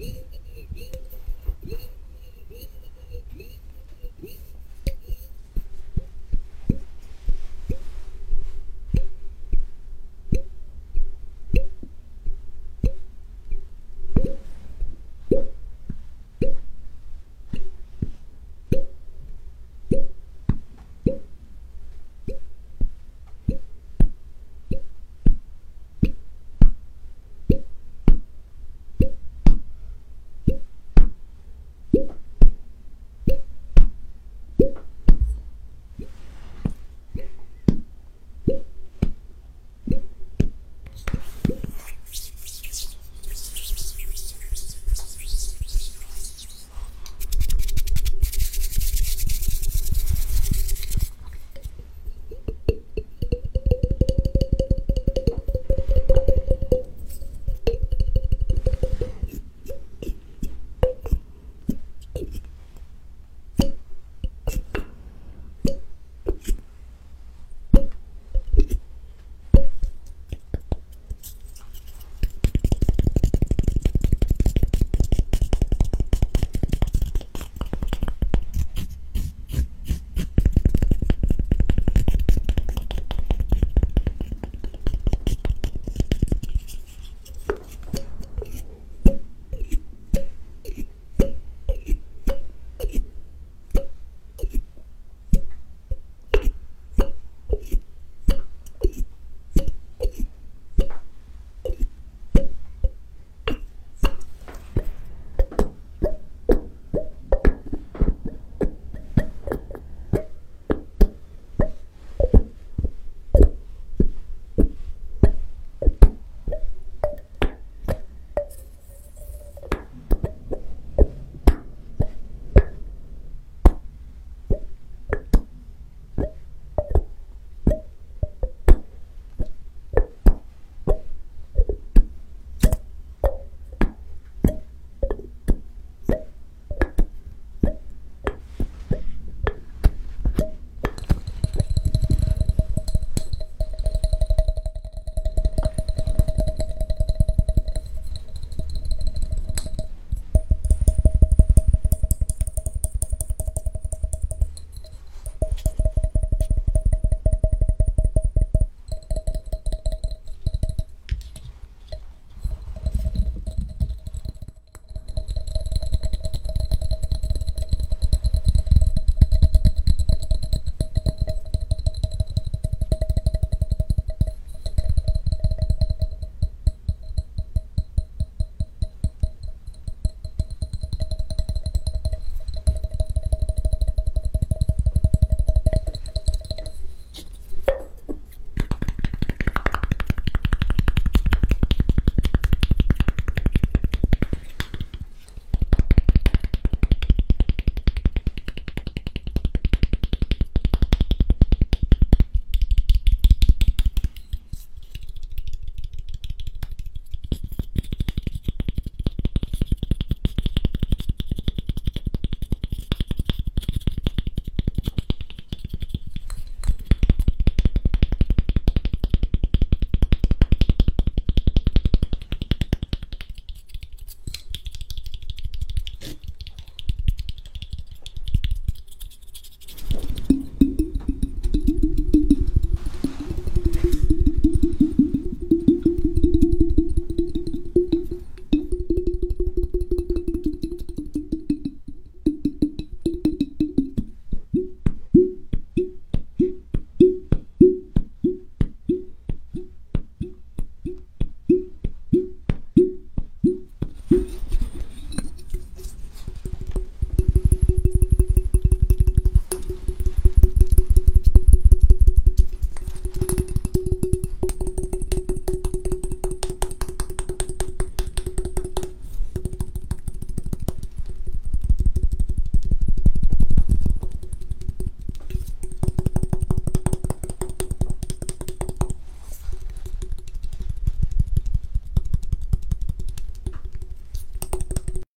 eat